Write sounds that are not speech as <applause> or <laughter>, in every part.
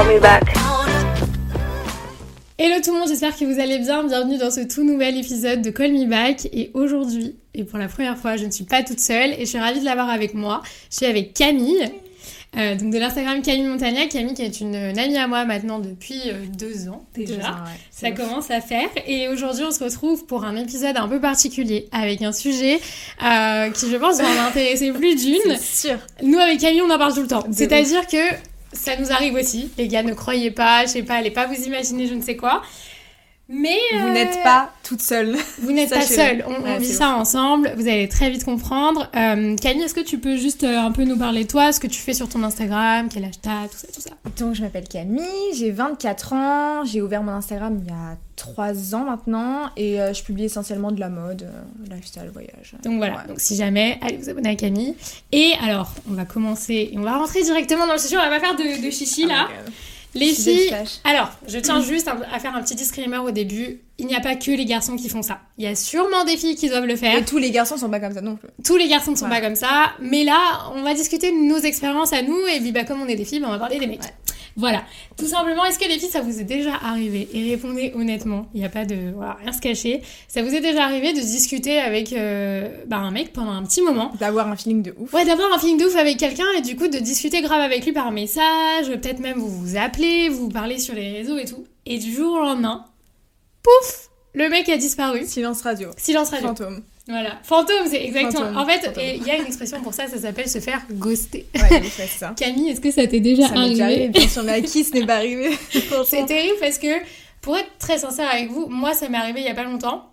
Call me back. Hello tout le monde, j'espère que vous allez bien. Bienvenue dans ce tout nouvel épisode de Call Me Back. Et aujourd'hui, et pour la première fois, je ne suis pas toute seule et je suis ravie de l'avoir avec moi. Je suis avec Camille, euh, donc de l'Instagram Camille Montagnac. Camille qui est une, une amie à moi maintenant depuis euh, deux ans déjà. Deux ans, ouais. Ça ouf. commence à faire. Et aujourd'hui, on se retrouve pour un épisode un peu particulier avec un sujet euh, qui, je pense, va en intéresser plus <laughs> d'une. Nous, avec Camille, on en parle tout le temps. C'est-à-dire que ça nous arrive aussi. Les gars, ne croyez pas, je sais pas, allez pas vous imaginer je ne sais quoi. Mais Vous euh, n'êtes pas toute seule. <laughs> vous n'êtes pas sachez-le. seul. On, vit ça ensemble. Vous allez très vite comprendre. Euh, Camille, est-ce que tu peux juste euh, un peu nous parler de toi, ce que tu fais sur ton Instagram, quel âge t'as, tout ça, tout ça? Donc je m'appelle Camille, j'ai 24 ans, j'ai ouvert mon Instagram il y a 3 ans maintenant et euh, je publie essentiellement de la mode, euh, lifestyle, voyage. Donc voilà. Ouais. Donc si jamais, allez vous abonner à Camille. Et alors, on va commencer et on va rentrer directement dans le sujet. On va pas faire de, de chichi là. Oh my God. Les filles, alors, je tiens juste à faire un petit disclaimer au début. Il n'y a pas que les garçons qui font ça. Il y a sûrement des filles qui doivent le faire. Et tous les garçons sont pas comme ça non plus. Tous les garçons ne sont Ouais. pas comme ça. Mais là, on va discuter de nos expériences à nous. Et puis, bah, comme on est des filles, bah, on va parler des mecs. Voilà. Tout simplement, est-ce que les filles, ça vous est déjà arrivé Et répondez honnêtement. Il n'y a pas de. Voilà, rien se cacher. Ça vous est déjà arrivé de discuter avec euh, bah, un mec pendant un petit moment D'avoir un feeling de ouf. Ouais, d'avoir un feeling de ouf avec quelqu'un et du coup de discuter grave avec lui par message, peut-être même vous vous appelez, vous parlez sur les réseaux et tout. Et du jour au lendemain, pouf, le mec a disparu. Silence radio. Silence radio. Fantôme. Voilà. Fantôme, c'est exactement. Fantôme, En fait, il y a une expression pour ça, ça s'appelle se faire ghoster. Ouais, ouais, c'est ça. <laughs> Camille, est-ce que ça t'est déjà Ça m'est déjà arrivé, arrivé bien sûr, mais à qui ce n'est pas arrivé. <laughs> C'est terrible parce que, pour être très sincère avec vous, moi ça m'est arrivé il y a pas longtemps.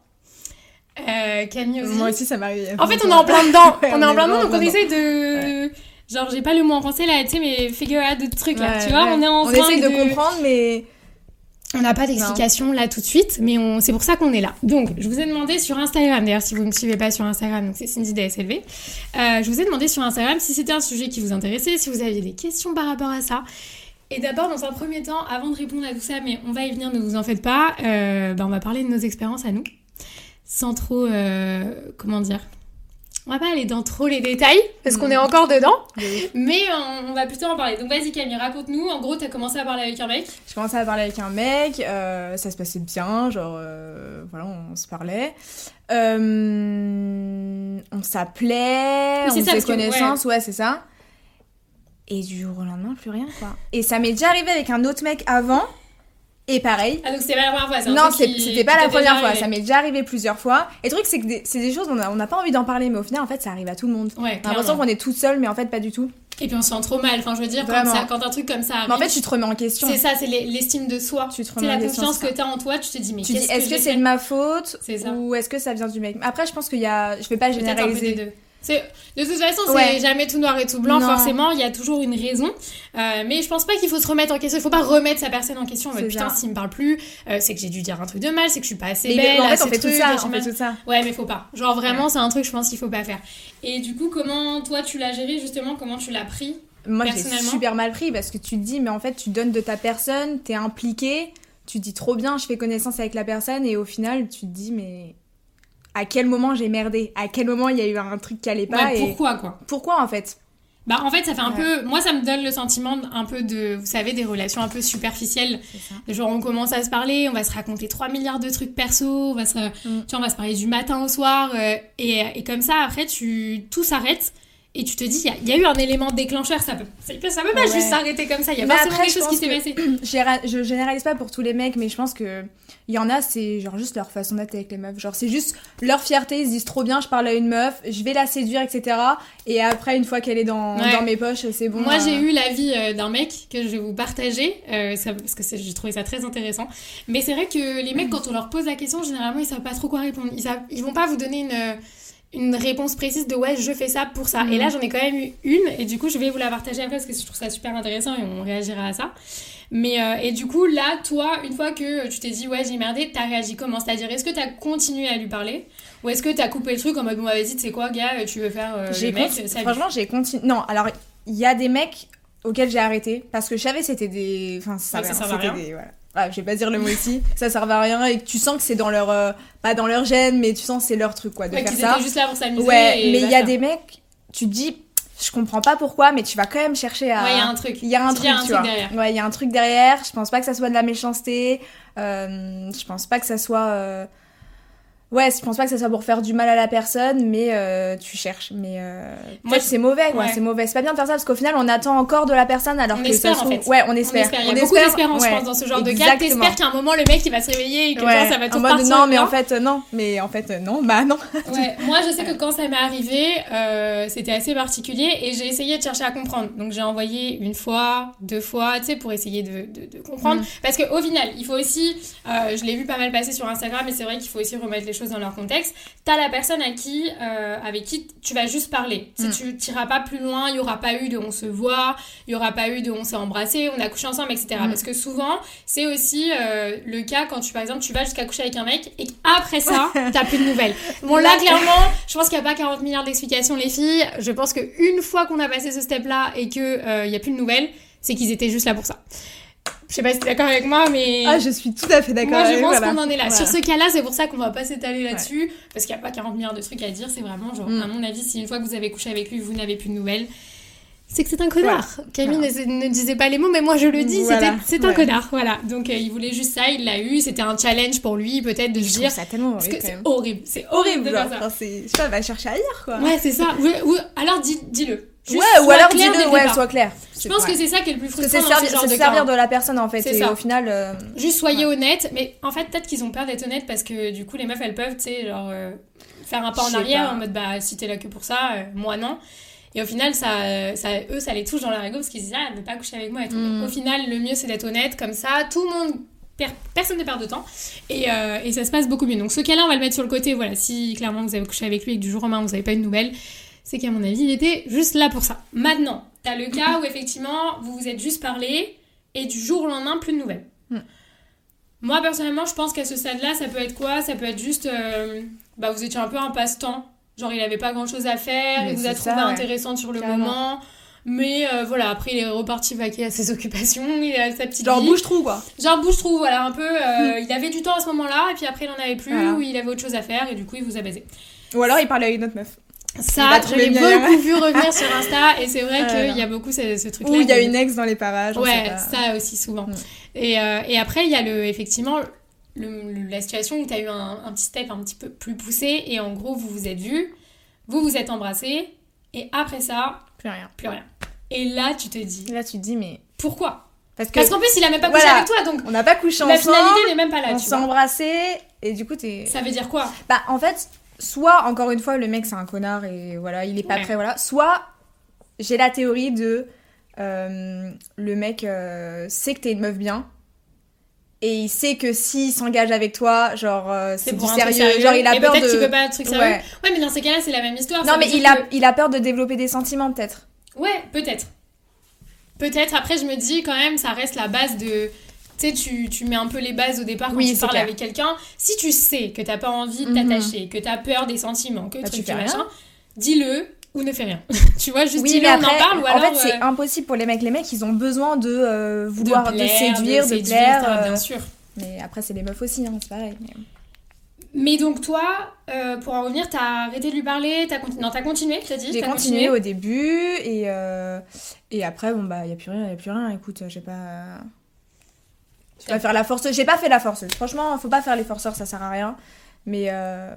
Euh, Camille aussi. Moi aussi, ça m'est arrivé. En fait, on est en plein dedans. <laughs> Ouais, on est en plein dedans, donc on essaie de. Genre, j'ai pas le mot en français là, tu sais, mais figure out de trucs là, Ouais, tu vois. ouais. On est en On train essaye de comprendre, mais On n'a pas d'explication là tout de suite, mais on... c'est pour ça qu'on est là. Donc, je vous ai demandé sur Instagram, d'ailleurs, si vous ne me suivez pas sur Instagram, donc c'est Cindy DSLV, euh, je vous ai demandé sur Instagram si c'était un sujet qui vous intéressait, si vous aviez des questions par rapport à ça. Et d'abord, dans un premier temps, avant de répondre à tout ça, mais on va y venir, ne vous en faites pas, euh, bah, on va parler de nos expériences à nous, sans trop, euh, comment dire, on va pas aller dans trop les détails, parce qu'on Mm. est encore dedans, mais on, on va plutôt en parler. Donc vas-y Camille, raconte-nous, en gros, t'as commencé à parler avec un mec, Je commençais à parler avec un mec, euh, ça se passait bien, genre euh, voilà, on se parlait. Euh, on s'appelait, Oui, on faisait connaissance, ouais, c'est ça. Et du jour au lendemain, plus rien quoi. Et ça m'est déjà arrivé avec un autre mec avant, et pareil. Ah donc c'était pas la première fois, un Non, qui- c'était pas la première fois, ça m'est déjà arrivé plusieurs fois. Et le truc, c'est que c'est des choses, on n'a pas envie d'en parler, mais au final, en fait, ça arrive à tout le monde. Ouais, On a l'impression qu'on est toute seule, mais en fait, pas du tout. Et puis on se sent trop mal, enfin je veux dire, quand, ça- un truc comme ça arrive, Mais en fait, tu te remets en question. c'est ça, c'est l'es- l'estime de soi. Tu te remets la en question. confiance c'est que t'as en toi, tu te dis mais Tu dis, qu'est-ce est-ce que, c'est de ma faute C'est ça. ou est-ce que ça vient du mec? Après, je pense qu'il y a. Je vais pas Peut-être un peu généraliser. De toute façon, c'est Ouais. jamais tout noir et tout blanc, Non. forcément, il y a toujours une raison. Euh, mais je pense pas qu'il faut se remettre en question, il faut pas remettre sa personne en question. en mode, putain, s'il me parle plus, euh, c'est que j'ai dû dire un truc de mal, c'est que je suis pas assez Mais belle. en fait, on fait tout ça. On fait tout ça. Ouais, mais faut pas. Genre vraiment, c'est un truc, je pense qu'il faut pas faire. Et du coup, comment toi tu l'as géré justement Comment tu l'as pris Moi, j'ai super mal pris parce que tu te dis, mais en fait, tu donnes de ta personne, t'es impliqué, tu te dis trop bien, je fais connaissance avec la personne, et au final, tu te dis, mais à quel moment j'ai merdé À quel moment il y a eu un truc qui allait pas Ouais, et Pourquoi quoi pourquoi en fait Bah en fait ça fait un Ouais. peu moi ça me donne le sentiment un peu de vous savez des relations un peu superficielles genre on commence à se parler on va se raconter 3 milliards de trucs perso on va se Mm. tu vois, on va se parler du matin au soir euh, et, et comme ça après tu tout s'arrête et tu te dis, il y a- il y, a eu un élément déclencheur, ça peut, ça peut, pas Ouais. juste s'arrêter comme ça, il y a forcément après, quelque chose qui s'est passé. <clears throat> Je généralise pas pour tous les mecs, mais je pense que il y en a, c'est genre juste leur façon d'être avec les meufs. Genre, c'est juste leur fierté. Ils se disent trop bien, je parle à une meuf, je vais la séduire, etc. Et après, une fois qu'elle est dans, Ouais. dans mes poches, c'est bon. Moi, euh, j'ai eu l'avis euh, d'un mec que je vais vous partager, euh, ça- parce que j'ai trouvé ça très intéressant. Mais c'est vrai que les mecs, quand on leur pose la question, généralement, ils savent pas trop quoi répondre. Ils, savent- ils vont pas vous donner une, une réponse précise de ouais, je fais ça pour ça. Mhm. Et là, j'en ai quand même eu une, et du coup, je vais vous la partager après parce que je trouve ça super intéressant et on réagira à ça. Mais euh, et du coup, là, toi, une fois que tu t'es dit ouais, j'ai merdé, t'as réagi comment? C'est-à-dire, est-ce que t'as continué à lui parler? Ou est-ce que t'as coupé le truc en mode bon, bah, vas-y, tu sais quoi, gars, tu veux faire euh, J'ai mec. Franchement, j'ai continué. Non, alors il y a des mecs auxquels j'ai arrêté parce que je savais c'était des. Enfin, ça, Ouais, ça rien, c'était des- voilà. Ouais, je vais pas dire le mot ici, ça servait à rien et que tu sens que c'est dans leur. euh, pas dans leur gène, mais tu sens que c'est leur truc quoi, de Ouais, faire ça. juste là pour s'amuser. Ouais, et mais il y a des mecs, tu te dis, je comprends pas pourquoi, mais tu vas quand même chercher à. Ouais, il y a un truc. Il y a un Tu truc, dis, il y a un tu truc vois. derrière. Ouais, il y a un truc derrière. Je pense pas que ça soit de la méchanceté. Euh, je pense pas que ça soit. euh, Ouais, je pense pas que ça soit pour faire du mal à la personne, mais euh, tu cherches. Mais euh, Moi, c'est mauvais, quoi. ouais. C'est mauvais. C'est pas bien de faire ça parce qu'au final, on attend encore de la personne alors On que espère, ça se en fait. Ouais, on On espère. espère. Il y a On beaucoup espère, d'espérance, je pense, dans ce genre de cas. T'espères qu'à un moment, le mec, il va se réveiller et que Ouais. genre, ça va tout en mode non, mais bien. en fait, euh, non. Mais en fait, euh, non, bah non. <laughs> Ouais, moi je sais que quand ça m'est arrivé, euh, c'était assez particulier et j'ai essayé de chercher à comprendre. Donc j'ai envoyé une fois, deux fois, tu sais, pour essayer de, de, de comprendre. Mm. Parce qu'au final, il faut aussi, euh, je l'ai vu pas mal passer sur Instagram et c'est vrai qu'il faut aussi remettre les choses dans leur contexte. T'as la personne à qui, euh, avec qui tu vas juste parler. Si Mm. tu t'iras pas plus loin, il y aura pas eu de on se voit, il y aura pas eu de on s'est embrassé, on a couché ensemble, etc. Mm. Parce que souvent, c'est aussi euh, le cas quand tu, par exemple, tu vas jusqu'à coucher avec un mec et qu'après ça, t'as plus de nouvelles. <laughs> Bon, là, clairement, je pense qu'il n'y a pas 40 milliards d'explications, les filles. Je pense qu'une fois qu'on a passé ce step-là et qu'il n'y a plus de nouvelles, c'est qu'ils étaient juste là pour ça. Je sais pas si t'es d'accord avec moi, mais. Ah, je suis tout à fait d'accord. Moi, je pense voilà. qu'on en est là. Voilà. Sur ce cas-là, c'est pour ça qu'on va pas s'étaler là-dessus, parce qu'il n'y a pas 40 milliards de trucs à dire. C'est vraiment, genre, Mm. à mon avis, si une fois que vous avez couché avec lui, vous n'avez plus de nouvelles, c'est que c'est un connard. Camille ne, ne disait pas les mots, mais moi je le dis, c'est un Ouais. connard. Voilà. Donc, euh, il voulait juste ça, il l'a eu. C'était un challenge pour lui, peut-être, de se dire. ça tellement Parce que c'est horrible. C'est horrible de faire ça. Enfin, Je sais pas, va chercher ailleurs, quoi. Ouais, c'est ça. Ou, ou- alors dis- dis-le. Juste Ouais, ou alors dis-le, le ouais, sois clair. Je pense que c'est ça qui est le plus frustrant c'est dans servir, ce de servir cas. de la personne en fait. C'est Et ça. au final, euh, Juste soyez honnête, mais en fait, peut-être qu'ils ont peur d'être honnêtes parce que du coup, les meufs, elles peuvent, tu sais, genre, euh, faire un pas en arrière pas. en mode, bah, si t'es là que pour ça, euh, moi non. Et au final, ça, ça, eux, ça les touche dans leur ego parce qu'ils se disent, ah, elle veut pas coucher avec moi et tout. Mm. Au final, le mieux, c'est d'être honnête, comme ça, tout le monde. per- Personne ne perd de temps et, euh, et ça se passe beaucoup mieux. Donc ce cas-là, on va le mettre sur le côté. Voilà, si clairement vous avez couché avec lui et que du jour au lendemain vous n'avez pas eu de nouvelles, c'est qu'à mon avis, il était juste là pour ça. Maintenant, t'as le cas où effectivement vous vous êtes juste parlé et du jour au lendemain, plus de nouvelles. Mm. Moi personnellement, je pense qu'à ce stade-là, ça peut être quoi? Ça peut être juste, euh, bah vous étiez un peu un passe-temps. Genre il avait pas grand-chose à faire, Mais il vous a trouvé ça, ouais. intéressante sur le moment. Mais euh, voilà, après il est reparti vaquer à ses <laughs> occupations, il a sa petite genre vie. bouge trou quoi. Genre bouge-trou, voilà, un peu. euh, Il avait du temps à ce moment-là, et puis après il en avait plus, Voilà. ou il avait autre chose à faire, et du coup il vous a baisé. Ou alors il parlait avec une autre meuf. Ça, mieux ailleurs. beaucoup vu revenir sur <laughs> Insta, et c'est vrai Ah qu'il y a beaucoup ce, ce truc-là. Ou il y a une ex dans les parages. Ouais, ça aussi souvent. Mm. Et, euh, et après, il y a le, effectivement le- le- la situation où tu as eu un, un petit step un petit peu plus poussé, et en gros, vous vous êtes vus, vous vous êtes embrassés, et après ça, Plus rien. plus rien. Et là, tu te dis, là tu te dis mais pourquoi? Parce que Parce qu'en plus, il a même pas couché Voilà. avec toi, donc on n'a pas couché la ensemble, finalité n'est même pas là, on tu s'est vois. embrassés et du coup t'es. Ça veut dire quoi? Bah en fait, soit encore une fois le mec c'est un connard et voilà il est pas Ouais. prêt voilà, soit j'ai la théorie de euh, le mec euh, sait que t'es une meuf bien. Et il sait que s'il s'engage avec toi, genre, euh, c'est du sérieux. Genre, il a et peur peut-être de. qu'il veut pas un truc sérieux. Ouais. Ouais. mais dans ces cas-là, c'est la même histoire. Non, mais il a, il a peur de développer des sentiments, peut-être. Ouais, peut-être. Peut-être. Après, je me dis quand même, ça reste la base de. Tu sais, tu, tu mets un peu les bases au départ quand Oui, tu parles clair. avec quelqu'un. Si tu sais que t'as pas envie de Mhm. t'attacher, que t'as peur des sentiments, que Bah, truc, tu fais machin, dis-le ou ne fais rien. <laughs> tu vois, juste Oui, dis-le, on en parle ou en alors. fait, c'est euh, impossible pour les mecs. Les mecs, ils ont besoin de euh, de vouloir, de, plaire, séduire, de, séduire, plaire. euh, bien sûr. Mais après, c'est les meufs aussi, hein, c'est pareil. mais- Mais donc, toi, pour en revenir, t'as arrêté de lui parler, t'as continué. Non, t'as continué, t'as dit J'ai t'as continué au début et, et après, bon, bah, il n'y a plus rien, il a plus rien. Écoute, j'ai pas. Je vais pas faire la force. J'ai pas fait la forceuse. Franchement, faut pas faire les forceurs, ça sert à rien. Mais euh,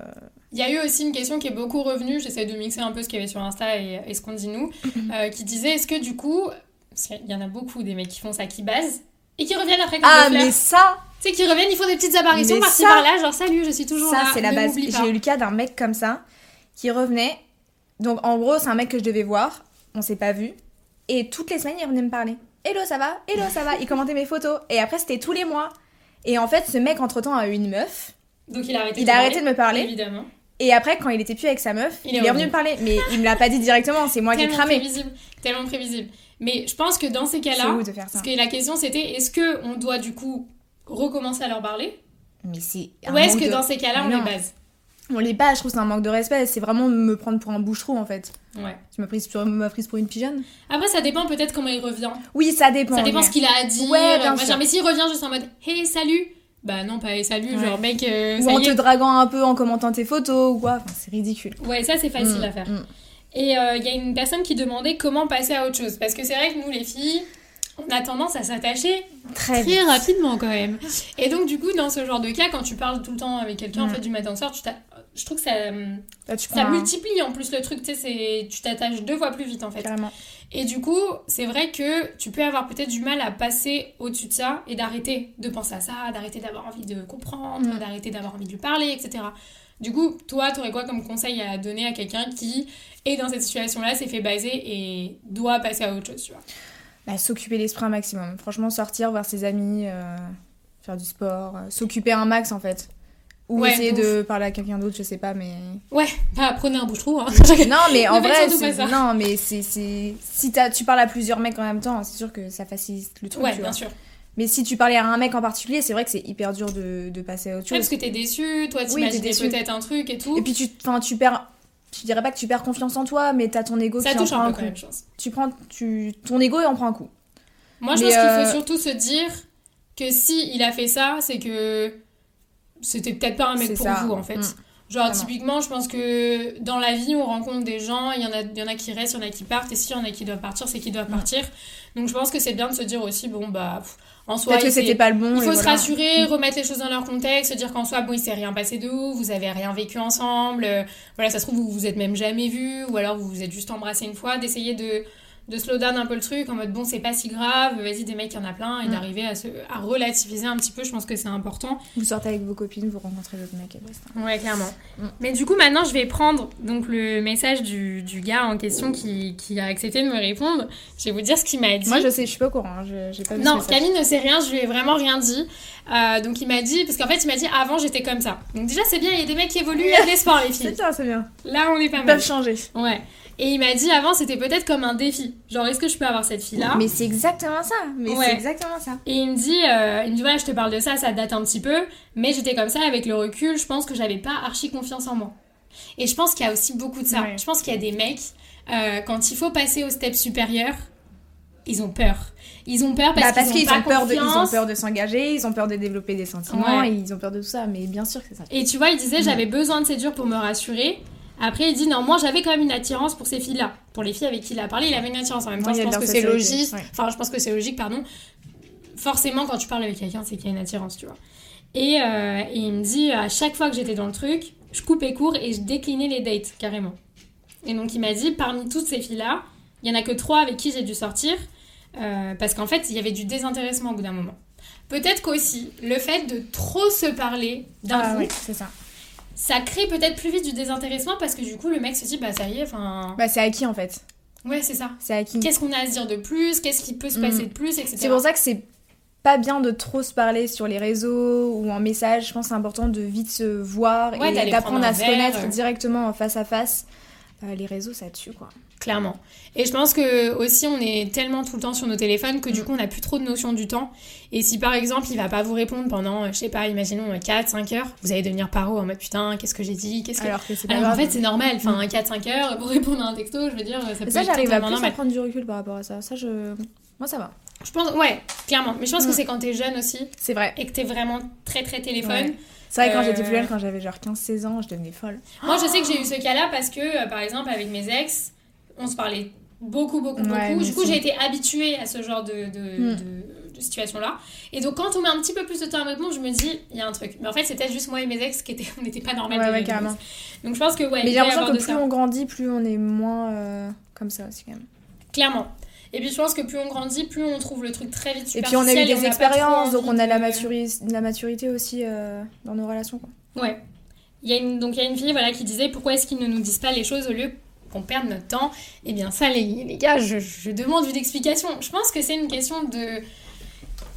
Il y a eu aussi une question qui est beaucoup revenue, j'essaie de mixer un peu ce qu'il y avait sur Insta et, et ce qu'on dit nous, <laughs> euh, qui disait est-ce que du coup, parce qu'il y en a beaucoup des mecs qui font ça, qui basent, et qui reviennent après comme ah, des mais ça, Tu sais, qui reviennent, ils font des petites apparitions par-ci ça- par-là, genre salut, je suis toujours ça là, c'est la base. J'ai eu le cas d'un mec comme ça qui revenait. Donc en gros, c'est un mec que je devais voir. On s'est pas vu. Et toutes les semaines, il revenait me parler. Hello, ça va? Hello, ça va? Il commentait mes photos. Et après, c'était tous les mois. Et en fait, ce mec, entre-temps, a eu une meuf. Donc il a arrêté Il de a arrêté de me parler. Évidemment. Et après, quand il était plus avec sa meuf, Il il, est revenu me parler. Mais il me l'a pas dit directement, c'est moi qui ai cramé. prévisible, tellement prévisible. Mais je pense que dans ces C'est cas-là, ouf de faire ça. parce que la question c'était est-ce que on doit du coup recommencer à leur parler? Mais c'est. ou est-ce que de- dans ces cas-là on les base? On les base, je trouve que c'est un manque de respect. C'est vraiment me prendre pour un boucheron en fait. Ouais. Tu m'as prise, tu m'as prise pour une pigeonne Après ça dépend peut-être comment il revient. Oui, ça dépend. Ça dépend mais- ce qu'il a à dire. Ouais, bien machin. sûr. Mais s'il revient juste en mode hey salut, bah non pas hey salut, Ouais. genre mec euh, Ou ça en y te est. draguant un peu en commentant tes photos ou quoi. Enfin, c'est ridicule. Ouais ça c'est facile Mm, à faire. mm. Et euh, il y a une personne qui demandait comment passer à autre chose parce que c'est vrai que nous les filles on a tendance à s'attacher Très très rapidement quand même. Et donc du coup dans ce genre de cas quand tu parles tout le temps avec quelqu'un en fait du matin au soir, tu je trouve que ça Là, tu ça multiplie en plus le truc, tu sais, tu t'attaches deux fois plus vite en fait. Carrément. Et du coup, c'est vrai que tu peux avoir peut-être du mal à passer au-dessus de ça et d'arrêter de penser à ça, d'arrêter d'avoir envie de comprendre, Mm. d'arrêter d'avoir envie de lui parler, etc. Du coup, toi, t'aurais quoi comme conseil à donner à quelqu'un qui est dans cette situation-là, s'est fait baser et doit passer à autre chose, tu vois? Bah, s'occuper l'esprit un maximum. Franchement, sortir, voir ses amis, euh, faire du sport, euh, s'occuper un max en fait. Ou Ouais, essayer de parler à quelqu'un d'autre, je sais pas, mais. Ouais, bah prenez un bouche-trou, hein. <laughs> non, <laughs> mais en vrai, non, mais c'est. Si tu parles à plusieurs mecs en même temps, c'est sûr que ça facilite le truc. Ouais, tu bien vois. sûr. Mais si tu parlais à un mec en particulier, c'est vrai que c'est hyper dur de, de passer à autre Ouais, chose. parce que t'es déçu, toi, Oui, t'imaginais déçu. peut-être un truc et tout. Et puis tu, tu perds. Je dirais pas que tu perds confiance en toi, mais t'as ton ego ça qui en touche prend un un peu quand coup. même, je pense. Tu prends, tu, ton ego en prend un coup. Moi, je Mais, pense qu'il euh, faut surtout se dire que si il a fait ça, c'est que c'était peut-être pas un mec pour ça. vous, en fait. Mm. Genre, Vraiment. typiquement, je pense que dans la vie, on rencontre des gens, il y, en a, y en a qui restent, il y en a qui partent, et s'il y en a qui doivent partir, c'est qu'ils doivent Mm. partir. Donc, je pense que c'est bien de se dire aussi, bon, bah, pff, en soi, Peut-être que c'était pas le bon. il faut se voilà. rassurer, Mm. remettre les choses dans leur contexte, se dire qu'en soi, bon, il s'est rien passé de ouf, vous avez rien vécu ensemble, euh, voilà, ça se trouve, vous vous êtes même jamais vus, ou alors vous vous êtes juste embrassé une fois, d'essayer de, de slow down un peu le truc, en mode, bon, c'est pas si grave, vas-y, des mecs, il y en a plein, et Mm. d'arriver à, se, à relativiser un petit peu, je pense que c'est important. Vous sortez avec vos copines, vous rencontrez d'autres mecs et. Ouais, clairement. Mm. Mais du coup, maintenant, je vais prendre donc le message du, du gars en question qui, qui a accepté de me répondre. Je vais vous dire ce qu'il m'a dit. Moi je sais, je suis pas au courant, hein, je- j'ai pas Non. Camille ne sait rien, je lui ai vraiment rien dit. Euh, donc il m'a dit, parce qu'en fait il m'a dit avant j'étais comme ça. Donc déjà c'est bien, il y a des mecs qui évoluent, il y a <laughs> des sports les C'est filles. bien, c'est bien. Là on est pas mal. peuvent changer. Ouais. Et il m'a dit avant c'était peut-être comme un défi. Genre est-ce que je peux avoir cette fille là Mais c'est exactement ça. Mais Ouais. c'est exactement ça. Et il me dit, euh, il me dit voilà je te parle de ça, ça date un petit peu, mais j'étais comme ça avec le recul, je pense que j'avais pas archi confiance en moi. Et je pense qu'il y a aussi beaucoup de ça. Ouais. Je pense qu'il y a des mecs euh, quand il faut passer au step supérieur, ils ont peur. Ils ont peur parce Bah, parce qu'ils ont, peur de, ils ont confiance. peur de s'engager, ils ont peur de développer des sentiments, Ouais. et ils ont peur de tout ça. Mais bien sûr que c'est ça. Et tu vois, il disait j'avais besoin de séduire pour me rassurer. Après, il dit non, moi j'avais quand même une attirance pour ces filles-là. Pour les filles avec qui il a parlé, il avait une attirance. En même temps, je pense que c'est logique. ouais. Enfin, je pense que c'est logique, pardon. Forcément, quand tu parles avec quelqu'un, c'est qu'il y a une attirance, tu vois. Et, euh, et il me dit à chaque fois que j'étais dans le truc, je coupais court et je déclinais les dates, carrément. Et donc, il m'a dit parmi toutes ces filles-là, il y en a que trois avec qui j'ai dû sortir. euh, parce qu'en fait, il y avait du désintéressement au bout d'un moment. Peut-être qu'aussi, le fait de trop se parler d'un Ah coup, oui, c'est ça. Ça crée peut-être plus vite du désintéressement parce que du coup le mec se dit bah ça y est enfin Bah, c'est acquis en fait. ouais c'est ça C'est acquis. qu'est-ce qu'on a à se dire de plus? Qu'est-ce qui peut se Mm. passer de plus etc C'est pour ça que c'est pas bien de trop se parler sur les réseaux ou en message. Je pense que c'est important de vite se voir Ouais, et d'apprendre à se verre, connaître directement en face à face. Euh, les réseaux, ça tue quoi. clairement et je pense que aussi on est tellement tout le temps sur nos téléphones que du Mm. coup on a plus trop de notion du temps et si par exemple il va pas vous répondre pendant euh, je sais pas imaginons 4 5 heures vous allez devenir paro en mode putain qu'est-ce que j'ai dit qu'est-ce que Alors que en fait c'est normal enfin 4 5 heures pour répondre à un texto je veux dire ça peut ça, être j'arrive à plus à prendre du recul par rapport à ça. Ça, je. Moi, ça va. Je pense ouais clairement mais je pense que Mm. c'est quand t'es jeune aussi C'est vrai. et que t'es vraiment très très téléphone Ouais. C'est vrai, quand Euh, j'étais plus jeune, quand j'avais genre 15-16 ans, je devenais folle. Moi, je sais que j'ai eu ce cas-là parce que, euh, par exemple, avec mes ex, on se parlait beaucoup, beaucoup, Ouais, beaucoup. Du coup, j'ai été habituée à ce genre de, de, Mm. de- situation-là. Et donc, quand on met un petit peu plus de temps à me répondre, je me dis, il y a un truc. Mais en fait, peut-être juste moi et mes ex qui étaient, <laughs> on n'était pas normal. Ouais, ouais, de carrément. Donc, je pense que, ouais, Mais j'ai l'impression que de plus ça. on grandit, plus on est moins euh, comme ça aussi quand même. Clairement. Et puis, je pense que plus on grandit, plus on trouve le truc très vite Et puis on a eu des expériences, donc on a la, maturité aussi euh, dans nos relations. Quoi. Ouais. Il y a une, donc il y a une fille voilà, qui disait pourquoi est-ce qu'ils ne nous disent pas les choses au lieu qu'on perde notre temps? Eh bien ça les, les gars, je, je demande une explication. Je pense que c'est une question de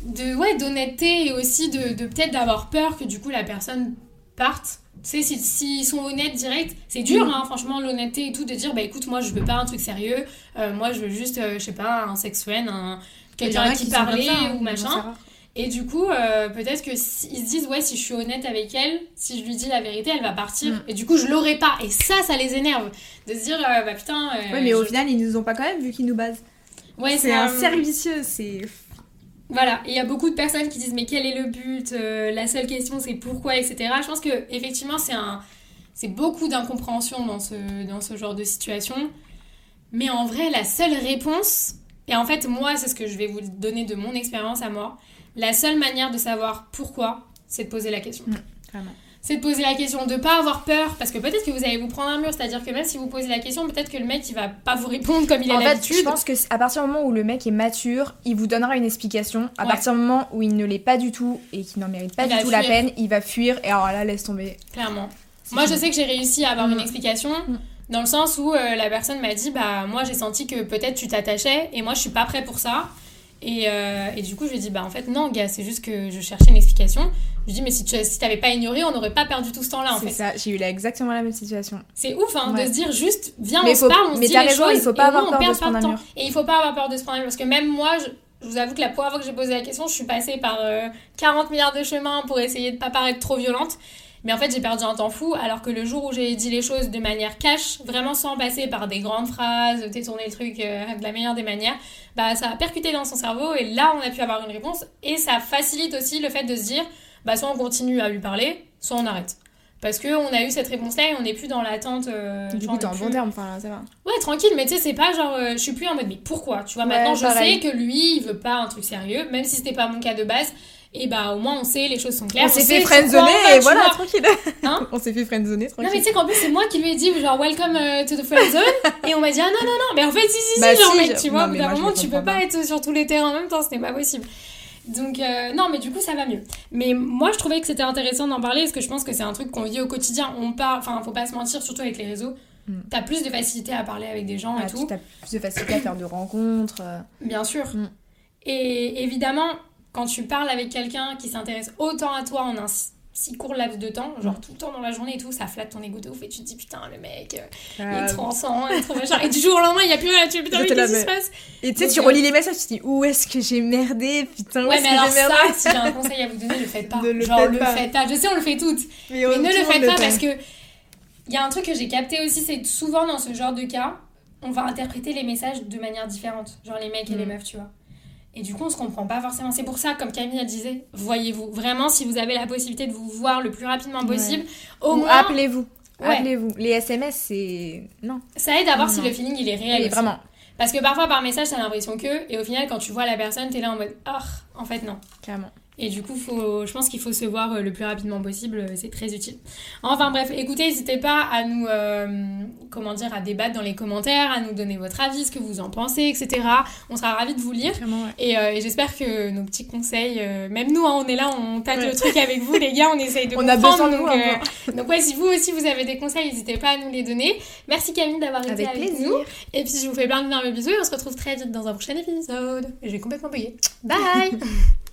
de ouais d'honnêteté et aussi de, de peut-être d'avoir peur que du coup la personne parte. Tu sais, si- s'ils sont honnêtes direct, c'est dur, hein, franchement, l'honnêteté et tout, de dire, bah écoute, moi je veux pas un truc sérieux, euh, moi je veux juste, euh, je sais pas, un sex friend, un... Quelqu'un qui comme parler ça, hein, ou machin. Et du coup, euh, peut-être que si- se disent ouais, si je suis honnête avec elle, si je lui dis la vérité, elle va partir. Mm. Et du coup, je l'aurai pas. Et ça, ça les énerve de se dire euh, bah putain. Ouais, mais au final, ils nous ont pas quand même vu qu'ils nous basent. ouais, c'est un euh, cercle vicieux, c'est. Voilà. Il y a beaucoup de personnes qui disent mais quel est le but Euh, La seule question c'est pourquoi, etc. Je pense que effectivement, c'est un, c'est beaucoup d'incompréhension dans ce dans ce genre de situation. Mais en vrai, la seule réponse, et en fait, moi, c'est ce que je vais vous donner de mon expérience à moi. La seule manière de savoir pourquoi, c'est de poser la question. Vraiment. C'est de poser la question, de pas avoir peur, parce que peut-être que vous allez vous prendre un mur, c'est-à-dire que même si vous posez la question, peut-être que le mec il va pas vous répondre comme il a En fait, l'habitude. je pense que à partir du moment où le mec est mature, il vous donnera une explication. À Ouais. partir du moment où il ne l'est pas du tout et qu'il n'en mérite pas Il du tout la peine, il va fuir. Et alors là, laisse tomber. Clairement. Moi je sais que j'ai réussi à avoir Mm. une explication, Mm. dans le sens où euh, la personne m'a dit, bah moi j'ai senti que peut-être tu t'attachais, et moi je suis pas prêt pour ça. Et, euh, et du coup, je lui ai dit, bah en fait, non, gars, c'est juste que je cherchais une explication. Je lui ai dit, mais si tu si t'avais pas ignoré, on n'aurait pas perdu tout ce temps-là, en C'est fait. ça, j'ai eu là exactement la même situation. C'est ouf, hein, Ouais. de se dire juste, viens, Mais on faut- se parle, on se mais dit t'as les raison, choses, il faut pas avoir peur de se prendre un mur. Et il faut pas avoir peur de se prendre un mur, parce que même moi, je, je vous avoue que la première fois que j'ai posé la question, je suis passée par euh, 40 milliards de chemins pour essayer de pas paraître trop violente. Mais en fait, j'ai perdu un temps fou, alors que le jour où j'ai dit les choses de manière cash, vraiment sans passer par des grandes phrases, détourner le truc euh, de la meilleure des manières, bah ça a percuté dans son cerveau et là on a pu avoir une réponse et ça facilite aussi le fait de se dire bah soit on continue à lui parler, soit on arrête. Parce que on a eu cette réponse-là et on n'est plus dans l'attente. euh, Du genre, coup, t'es en bon terme, enfin ça va. Ouais, tranquille, mais tu sais, c'est pas genre, euh, je suis plus en mode, mais pourquoi? Tu vois, Ouais, maintenant je pareil. sais que lui, il veut pas un truc sérieux, même si c'était pas mon cas de base, et bah au moins on sait, les choses sont claires. on s'est fait friendzoner et voilà, vois. tranquille. Hein <laughs> on s'est fait friendzoner, Non, tranquille. mais tu sais qu'en plus, c'est moi qui lui ai dit, genre, welcome euh, to the friend zone, <laughs> et on m'a dit, ah non, non, non, mais en fait, si, si, si, Bah, genre, si, mec, je- tu vois, non, au bout d'un moment, tu peux pas être sur tous les terrains en même temps, ce n'est pas possible. Donc, euh, non, mais du coup, ça va mieux. Mais moi, je trouvais que c'était intéressant d'en parler, parce que je pense que c'est un truc qu'on vit au quotidien. On parle, enfin, faut pas se mentir, surtout avec les réseaux. Mm. T'as plus de facilité à parler avec des gens Ah, et tu tout. as plus de facilité à faire de rencontres. euh. Bien sûr. Mm. Et évidemment, quand tu parles avec quelqu'un qui s'intéresse autant à toi en un si- court laps de temps, genre tout le temps dans la journée et tout, ça flatte ton ego de ouf et tu te dis putain, le mec, euh, il est Euh, trop ensemble, il est trop machin. Et du jour au lendemain, il y a plus rien, tu putain, mais qu'est-ce qui se mais- passe? Et tu sais, tu euh, relis les messages, tu te dis où est-ce que j'ai merdé? Putain, où Ouais, est-ce mais que alors j'ai merdé? ça, si j'ai un conseil à vous donner, le faites pas. Ne le genre, faites le pas. faites pas. Je sais, on le fait toutes. Mais, Mais ne le faites pas parce que il y a un truc que j'ai capté aussi, c'est souvent dans ce genre de cas, on va interpréter les messages de manière différente. Genre les mecs et les Mm. meufs, tu vois. Et du coup, on se comprend pas forcément. C'est pour ça, comme Camille disait, voyez-vous. Vraiment, si vous avez la possibilité de vous voir le plus rapidement possible, au Ou moins, appelez-vous. Ouais. Appelez-vous. Les SMS, c'est. Non. ça aide à voir si le feeling il est réel. Oui, vraiment. Parce que parfois, par message, t'as l'impression que, et au final, quand tu vois la personne, t'es là en mode, ah, en fait, non. Clairement. Et du coup, faut, je pense qu'il faut se voir euh, le plus rapidement possible, euh, c'est très utile. Enfin bref, écoutez, n'hésitez pas à nous, euh, comment dire, à débattre dans les commentaires, à nous donner votre avis, ce que vous en pensez, etc. On sera ravis de vous lire. Vraiment, ouais. Et, euh, et j'espère que nos petits conseils, euh, même nous, hein, on est là, on tâte Ouais. le truc avec vous, les gars, on essaye de <laughs> On a comprendre. besoin de donc, vous, euh, donc ouais, si vous aussi vous avez des conseils, n'hésitez pas à nous les donner. Merci Camille d'avoir été Avec avec plaisir. nous. Et puis je vous fais plein d'énormes bisous et on se retrouve très vite dans un prochain épisode. J'ai complètement bugué. <laughs> Bye